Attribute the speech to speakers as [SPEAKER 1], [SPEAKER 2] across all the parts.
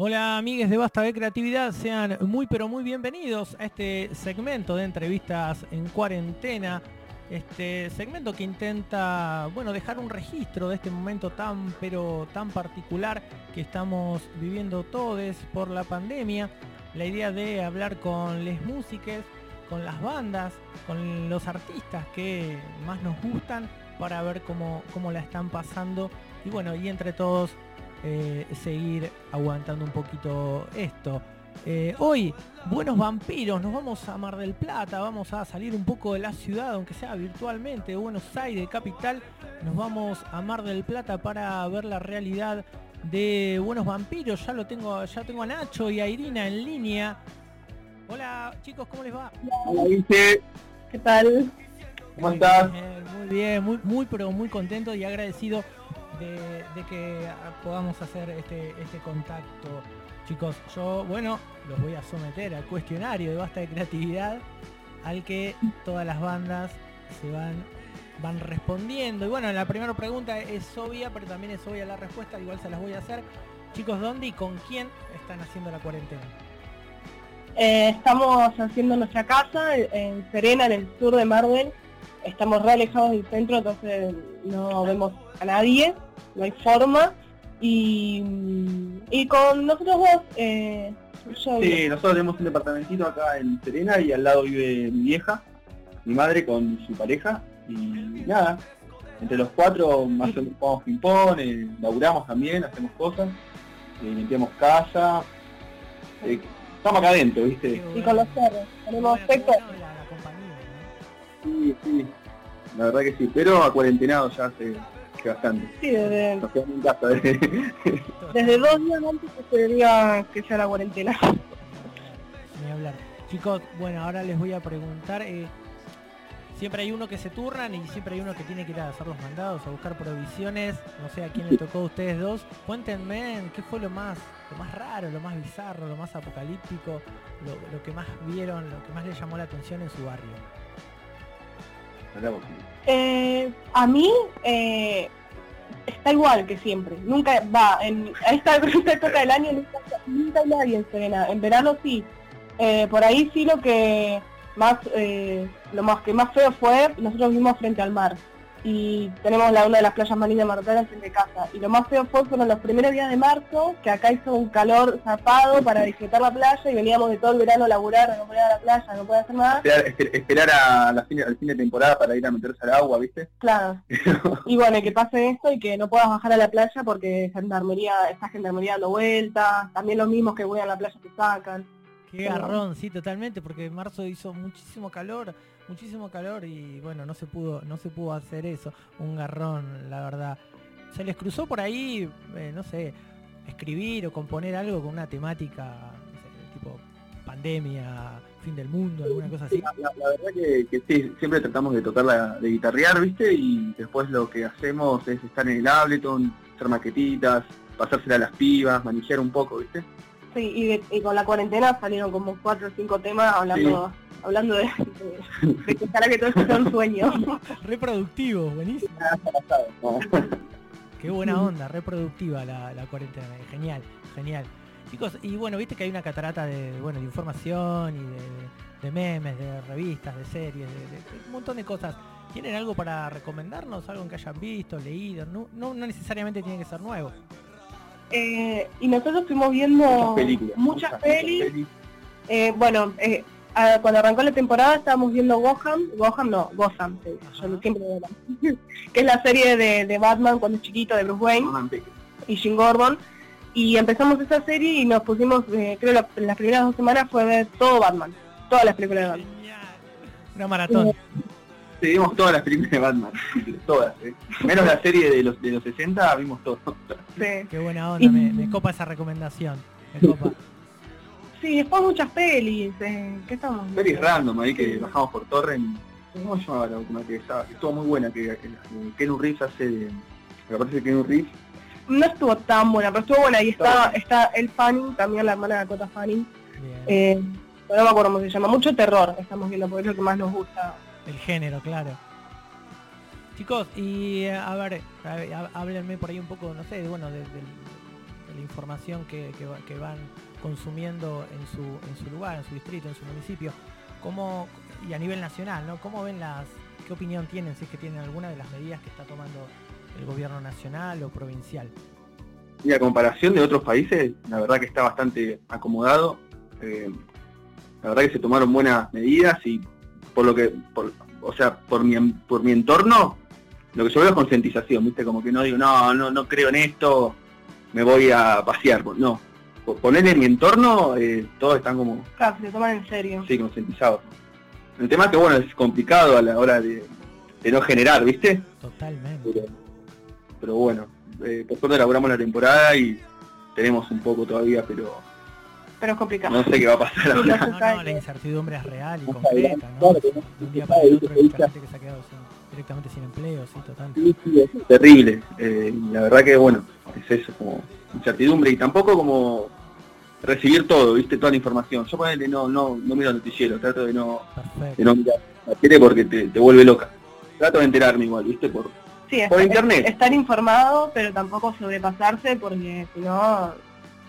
[SPEAKER 1] Hola amigues de Basta de Creatividad, sean muy pero muy bienvenidos a este segmento de entrevistas en cuarentena. Este segmento que intenta, bueno, dejar un registro de este momento tan pero tan particular que estamos viviendo todos por la pandemia. La idea de hablar con les músicas, con las bandas, con los artistas que más nos gustan para ver cómo, cómo la están pasando y bueno, y entre todos eh, seguir aguantando un poquito esto. Eh, hoy, buenos vampiros, nos vamos a Mar del Plata, vamos a salir un poco de la ciudad, aunque sea virtualmente, de Buenos Aires, capital, nos vamos a Mar del Plata para ver la realidad de buenos vampiros. Ya lo tengo, ya tengo a Nacho y a Irina en línea. Hola chicos, ¿cómo les va?
[SPEAKER 2] Hola, ¿Qué tal? ¿Cómo estás?
[SPEAKER 1] muy bien, muy, muy pero muy contento y agradecido de, que podamos hacer este, este contacto. Chicos, yo, bueno, los voy a someter al cuestionario de basta de creatividad al que todas las bandas se van van respondiendo. Y bueno, la primera pregunta es obvia, pero también es obvia la respuesta, igual se las voy a hacer. Chicos, ¿dónde y con quién están haciendo la cuarentena?
[SPEAKER 2] Eh, estamos haciendo nuestra casa en Serena, en el sur de Marvel. Estamos re alejados del centro, entonces no vemos a nadie no hay forma. Y, y con nosotros dos, eh,
[SPEAKER 3] Sí, nosotros tenemos un departamentito acá en Serena y al lado vive mi vieja, mi madre con su pareja y nada, entre los cuatro más o menos jugamos ping-pong, eh, laburamos también, hacemos cosas, eh, limpiamos casa, eh, estamos acá adentro, ¿viste?
[SPEAKER 2] Y con los perros, tenemos sector.
[SPEAKER 3] Sí, sí, la verdad que sí, pero a cuarentenado ya hace bastante.
[SPEAKER 2] Sí, desde... desde dos días antes que se debía que sea la cuarentena.
[SPEAKER 1] Ni hablar. Chicos, bueno, ahora les voy a preguntar. Eh, siempre hay uno que se turnan y siempre hay uno que tiene que ir a hacer los mandados, a buscar provisiones. No sé a quién le tocó a ustedes dos. Cuéntenme qué fue lo más, lo más raro, lo más bizarro, lo más apocalíptico, lo, lo que más vieron, lo que más les llamó la atención en su barrio.
[SPEAKER 2] Eh, a mí eh, está igual que siempre. Nunca va, en, a esta, época del año nunca, hay nadie en Serena. En verano sí. Eh, por ahí sí lo que más lo más que más feo fue nosotros vimos frente al mar y tenemos la, una de las playas más lindas de frente de casa. Y lo más feo fue fueron los primeros días de marzo, que acá hizo un calor zapado para disfrutar la playa y veníamos de todo el verano a laburar, no poder a la playa, no puede hacer nada.
[SPEAKER 3] Esperar, a la fin, al fin de temporada para ir a meterse al agua, ¿viste?
[SPEAKER 2] Claro. y bueno, que pase esto y que no puedas bajar a la playa porque gendarmería, está gendarmería dando vueltas, también los mismos que voy a la playa te sacan.
[SPEAKER 1] Qué garrón, sí, totalmente, porque en marzo hizo muchísimo calor, muchísimo calor y bueno, no se pudo, no se pudo hacer eso, un garrón, la verdad. Se les cruzó por ahí, eh, no sé, escribir o componer algo con una temática, tipo pandemia, fin del mundo, alguna cosa así.
[SPEAKER 3] La, verdad que, sí, siempre tratamos de tocar de guitarrear, ¿viste? Y después lo que hacemos es estar en el Ableton, hacer maquetitas, pasársela a las pibas, manejar un poco, ¿viste?
[SPEAKER 2] Sí, y, con la cuarentena salieron como cuatro o cinco temas hablando hablando de, de, que estará que todo esto sea un sueño.
[SPEAKER 1] Reproductivo, buenísimo. Qué buena onda, reproductiva la, la cuarentena, genial, genial. Chicos, y bueno, viste que hay una catarata de, bueno, de información y de, memes, de revistas, de series, de, un montón de cosas. ¿Tienen algo para recomendarnos? ¿Algo que hayan visto, leído? No, no, necesariamente tiene que ser nuevo.
[SPEAKER 2] Eh, y nosotros estuvimos viendo muchas, pelis. Eh, bueno, eh, cuando arrancó la temporada estábamos viendo Gotham, Gotham no, Gotham, yo siempre que es la serie de, Batman cuando es chiquito, de Bruce Wayne y Jim Gordon. Y empezamos esa serie y nos pusimos, eh, creo en las primeras dos semanas fue ver todo Batman, todas las películas de Batman.
[SPEAKER 1] Una maratón.
[SPEAKER 3] Sí, vimos todas las películas de Batman, todas, ¿eh? menos la serie de los de los 60, vimos todo.
[SPEAKER 1] Qué buena onda, me, me copa esa recomendación. Me copa.
[SPEAKER 2] Sí, después muchas pelis. Eh, ¿Qué estamos?
[SPEAKER 3] Pelis random ahí que bajamos por Torrent. ¿Cómo se llamaba la última que estaba? Estuvo muy buena, que, que, Ken Reeves hace de... Me parece que Ken Reeves.
[SPEAKER 2] No estuvo tan buena, pero estuvo buena. Y está, está el Fanning, también la hermana de Dakota Fanning. Eh, no me acuerdo cómo se llama. Mucho terror estamos viendo, porque es lo que más nos gusta.
[SPEAKER 1] El género, claro. Chicos, y a ver, háblenme por ahí un poco, no sé, bueno, de, la información que, que van consumiendo en su, en su lugar, en su distrito, en su municipio. ¿Cómo, y a nivel nacional, ¿no? ¿Cómo ven las, qué opinión tienen, si es que tienen alguna de las medidas que está tomando el gobierno nacional o provincial?
[SPEAKER 3] Y a comparación de otros países, la verdad que está bastante acomodado. Eh, la verdad que se tomaron buenas medidas y por lo que, por- o sea, por mi, por mi entorno, lo que yo veo es concientización, ¿viste? Como que no digo, no, no, no creo en esto, me voy a pasear. No, por ponerle en mi entorno, eh, todos están como,
[SPEAKER 2] Claro, se lo toman en serio.
[SPEAKER 3] sí, concientizados. El tema es que, bueno, es complicado a la hora de, de no generar, ¿viste?
[SPEAKER 1] Totalmente.
[SPEAKER 3] pero, pero bueno, eh, por suerte elaboramos la temporada y tenemos un poco todavía, pero
[SPEAKER 2] Pero es complicado.
[SPEAKER 3] no sé qué va a pasar ahora.
[SPEAKER 2] no.
[SPEAKER 1] No, no, la incertidumbre es real y
[SPEAKER 3] No
[SPEAKER 1] concreta,
[SPEAKER 3] sabe,
[SPEAKER 1] ¿no?
[SPEAKER 3] claro que no.
[SPEAKER 1] De un día
[SPEAKER 3] No
[SPEAKER 1] para el otro hay mucha gente que se ha quedado sin- directamente sin empleo, sí, total.
[SPEAKER 3] Sí, sí, es terrible. Eh, y la verdad que bueno, es eso, como incertidumbre y tampoco como recibir todo, viste, toda la información. Yo ponele, no, no, no miro noticiero, trato de no, de no mirar la tele porque te, te vuelve loca. Trato de enterarme igual, viste, por
[SPEAKER 2] Sí,
[SPEAKER 3] Por internet.
[SPEAKER 2] estar informado, pero tampoco sobrepasarse porque si no,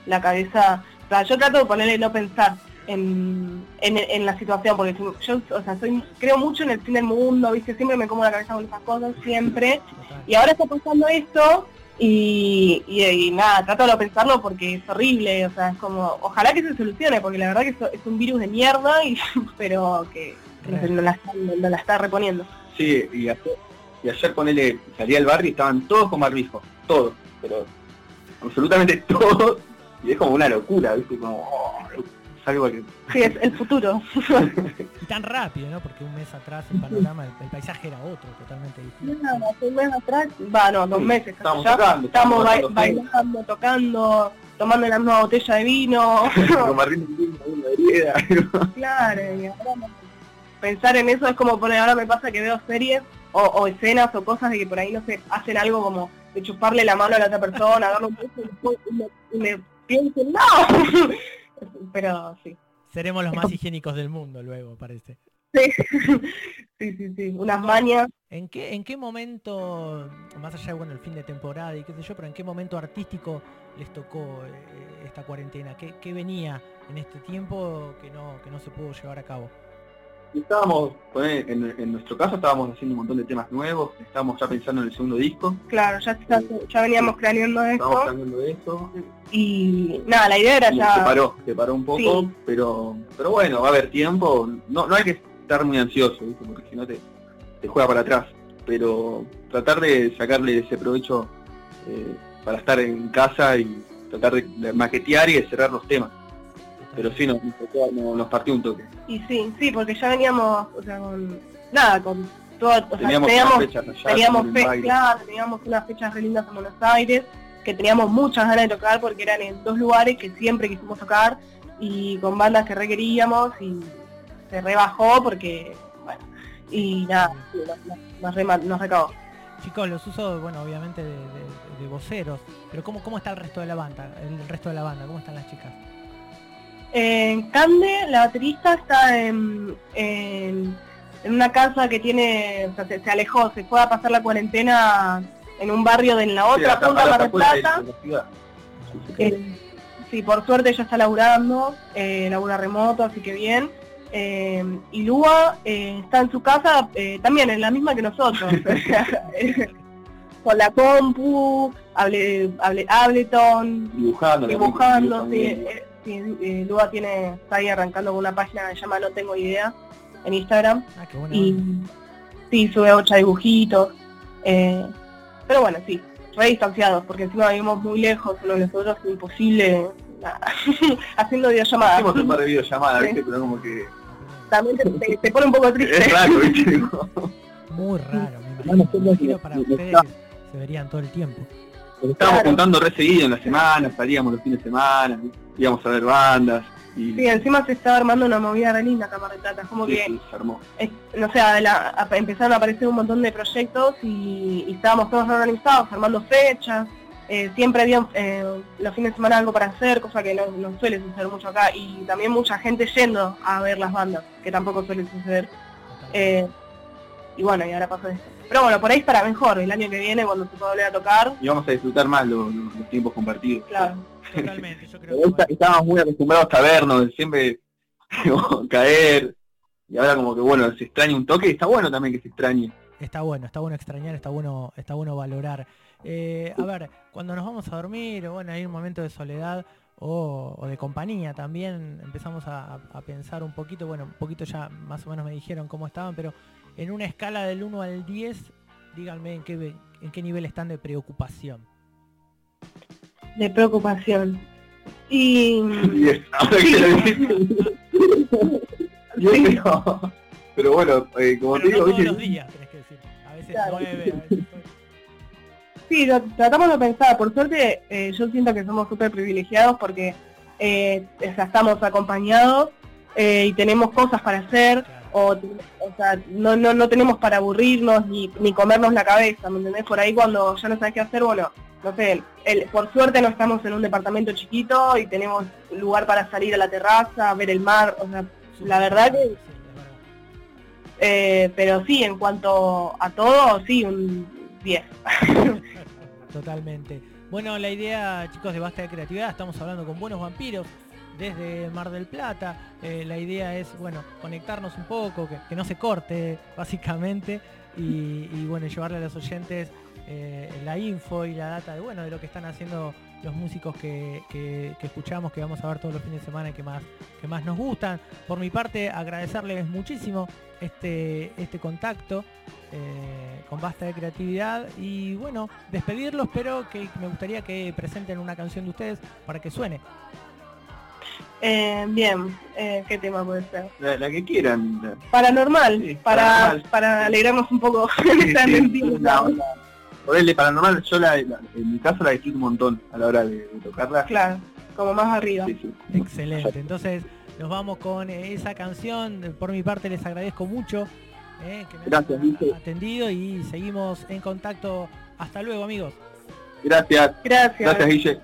[SPEAKER 2] la cabeza... O sea, yo trato de ponerle no pensar en, en, en la situación, porque yo, o sea, soy, creo mucho en el fin del mundo, ¿viste? Siempre me como la cabeza con esas cosas, siempre. Y ahora está pasando esto y, y, y nada, trato de no pensarlo porque es horrible, o sea, es como, ojalá que se solucione, porque la verdad que eso es un virus de mierda, y, pero que no, la, está- no la está reponiendo.
[SPEAKER 3] Sí, y ayer, y ayer ponele, salí al barrio y estaban todos con barbijo, todos, pero absolutamente todos, y es como una locura, ¿viste? Como, oh, es algo que...
[SPEAKER 2] Sí, es el futuro.
[SPEAKER 1] Y tan rápido, ¿no? Porque un mes atrás el panorama, el, el paisaje era otro, totalmente distinto.
[SPEAKER 2] Nada, hace un mes atrás, va, no, dos
[SPEAKER 3] Sí,
[SPEAKER 2] meses,
[SPEAKER 3] estábamos
[SPEAKER 2] ya,
[SPEAKER 3] tocando,
[SPEAKER 2] estamos bailando, tocando, tomando la misma botella de vino. Claro, y ahora no- pensar en eso es como poner, ahora me pasa que veo series o, o escenas o cosas de que por ahí no sé, hacen algo como de chuparle la mano a la otra persona, darle un beso y después y me, y me pienso, no. Pero sí.
[SPEAKER 1] Seremos los más higiénicos del mundo luego, parece.
[SPEAKER 2] Sí, sí, sí, sí. Unas mañas.
[SPEAKER 1] ¿En qué, ¿En qué momento, más allá de bueno, el fin de temporada y qué sé yo, pero en qué momento artístico les tocó eh, esta cuarentena? ¿Qué, qué venía en este tiempo que no, que no se pudo llevar a cabo?
[SPEAKER 3] Estábamos, en, en nuestro caso estábamos haciendo un montón de temas nuevos, estábamos ya pensando en el segundo disco,
[SPEAKER 2] Claro, ya, está- ya veníamos planeando
[SPEAKER 3] estábamos
[SPEAKER 2] esto.
[SPEAKER 3] planeando de eso,
[SPEAKER 2] Y nada, la idea era
[SPEAKER 3] y se
[SPEAKER 2] ya...
[SPEAKER 3] paró, se paró un poco,
[SPEAKER 2] Sí.
[SPEAKER 3] pero pero bueno, va a haber tiempo, no, no hay que estar muy ansioso, ¿viste? porque si no te, te juega para atrás, pero tratar de sacarle ese provecho eh, para estar en casa y tratar de, de maquetear y de cerrar los temas, pero sí nos, nos, tocó- nos- nos partió un toque.
[SPEAKER 2] Y sí, sí, porque ya veníamos, o sea, con... Nada, con todo... O sea,
[SPEAKER 3] Teníamos,
[SPEAKER 2] teníamos,
[SPEAKER 3] unas fechas allá,
[SPEAKER 2] teníamos,
[SPEAKER 3] en
[SPEAKER 2] fe- claro, teníamos unas fechas re lindas en Buenos Aires, que teníamos muchas ganas de tocar porque eran en dos lugares que siempre quisimos tocar y con bandas que requeríamos y se rebajó porque, bueno, y nada, nos, nos recabó.
[SPEAKER 1] Chicos, los uso, bueno, obviamente de, de- de voceros, pero ¿cómo, ¿cómo está el resto de la banda? El resto de la banda, ¿cómo están las chicas?
[SPEAKER 2] En Cande, la baterista está en, en, en una casa que tiene, o sea, se, se alejó, se fue a pasar la cuarentena en un barrio de en la
[SPEAKER 3] Sí,
[SPEAKER 2] otra
[SPEAKER 3] hasta-
[SPEAKER 2] punta Mar Plata.
[SPEAKER 3] Sí, sí.
[SPEAKER 2] Eh, sí, por suerte ella está laburando, eh, labura remoto, así que bien. Eh, y Lua eh, está en su casa eh, también, en la misma que nosotros. Con la compu, hable, hable, Ableton,
[SPEAKER 3] dibujando,
[SPEAKER 2] dibujando, sí, eh, sí, eh, Lua tiene, está ahí arrancando con una página que se llama No Tengo Idea en Instagram
[SPEAKER 1] Ah, qué bueno.
[SPEAKER 2] y sí, sube ocho dibujitos. eh, pero bueno, sí, re distanciados, porque encima vivimos muy lejos uno de los otros, imposible nada, haciendo videollamadas.
[SPEAKER 3] Hicimos un par de videollamadas,
[SPEAKER 2] Sí.
[SPEAKER 3] ¿viste? Pero como que
[SPEAKER 2] También te, te- te pone un poco triste.
[SPEAKER 3] es raro, ¿viste?
[SPEAKER 1] Muy raro, me imagino. Para ustedes que se verían todo el tiempo.
[SPEAKER 3] Nos estábamos
[SPEAKER 2] Claro.
[SPEAKER 3] juntando re seguido en la semana, salíamos los fines de semana, íbamos a ver bandas y
[SPEAKER 2] Sí, encima se estaba armando una movida re linda acá en Mar del Plata, como
[SPEAKER 3] sí,
[SPEAKER 2] que
[SPEAKER 3] sí, se armó.
[SPEAKER 2] es- no sé, la- a- empezaron a aparecer un montón de proyectos y, y estábamos todos organizados, armando fechas, eh, siempre había eh, los fines de semana algo para hacer, cosa que no, no suele suceder mucho acá, y también mucha gente yendo a ver las bandas, que tampoco suele suceder. Eh, y bueno, y ahora pasó esto. Pero bueno, por ahí estará mejor el año que viene cuando se pueda volver a tocar.
[SPEAKER 3] Y vamos a disfrutar más los, los- los tiempos compartidos.
[SPEAKER 2] Claro.
[SPEAKER 1] Totalmente, yo creo que
[SPEAKER 3] estábamos muy acostumbrados a vernos, siempre caer. Y ahora como que bueno, se extraña un toque y está bueno también que se extrañe.
[SPEAKER 1] está bueno, está bueno extrañar, está bueno, está bueno valorar. Eh, a ver, cuando nos vamos a dormir, o bueno, hay un momento de soledad o, o de compañía también, empezamos a, a pensar un poquito, bueno, un poquito ya más o menos me dijeron cómo estaban, pero en una escala del 1 al 10, díganme en qué, ve- en qué nivel están de preocupación.
[SPEAKER 2] De preocupación. Y.
[SPEAKER 3] Yo creo- Pero bueno, eh, como
[SPEAKER 1] Pero
[SPEAKER 3] te
[SPEAKER 1] no
[SPEAKER 3] digo,
[SPEAKER 1] todos
[SPEAKER 3] ¿viste?
[SPEAKER 1] los días, tenés que decir. A veces
[SPEAKER 2] Claro.
[SPEAKER 1] 9, a veces
[SPEAKER 2] sí, lo tratamos de pensar. Por suerte, eh, yo siento que somos súper privilegiados porque eh, estamos acompañados eh, y tenemos cosas para hacer.
[SPEAKER 1] claro.
[SPEAKER 2] O, o sea, no, no, no tenemos para aburrirnos ni, ni comernos la cabeza, ¿me entendés? Por ahí cuando ya no sabes qué hacer, bueno, no sé, el- por suerte no estamos en un departamento chiquito y tenemos lugar para salir a la terraza, ver el mar, o sea, la verdad que- eh, pero sí, en cuanto a todo, sí, un 10.
[SPEAKER 1] Totalmente. Bueno, la idea, chicos, de Basta de Creatividad, estamos hablando con buenos vampiros desde Mar del Plata. Eh, la idea es, bueno, conectarnos un poco, que, no se corte, básicamente, y, bueno, llevarle a los oyentes eh, la info y la data de, bueno, de lo que están haciendo los músicos que, que- que escuchamos, que vamos a ver todos los fines de semana y que más, que más nos gustan. Por mi parte, agradecerles muchísimo este, este contacto eh, con Basta de Creatividad y bueno, despedirlos, pero que me gustaría que presenten una canción de ustedes para que suene.
[SPEAKER 2] Eh, bien, eh, ¿qué tema puede ser?
[SPEAKER 3] La, la que quieran. la-
[SPEAKER 2] Paranormal,
[SPEAKER 3] Sí,
[SPEAKER 2] para,
[SPEAKER 3] paranormal.
[SPEAKER 2] para alegrarnos un poco
[SPEAKER 3] Sí, la- la- Ponele paranormal, yo la, la- en mi caso la disfruto un montón a la hora de, de tocarla.
[SPEAKER 2] Claro, como más arriba.
[SPEAKER 3] Sí, sí.
[SPEAKER 1] Excelente. Entonces nos vamos con esa canción. Por mi parte les agradezco mucho eh, que me
[SPEAKER 3] Gracias,
[SPEAKER 1] atendido y seguimos en contacto. Hasta luego amigos.
[SPEAKER 3] Gracias,
[SPEAKER 2] Gracias.
[SPEAKER 3] gracias Guille.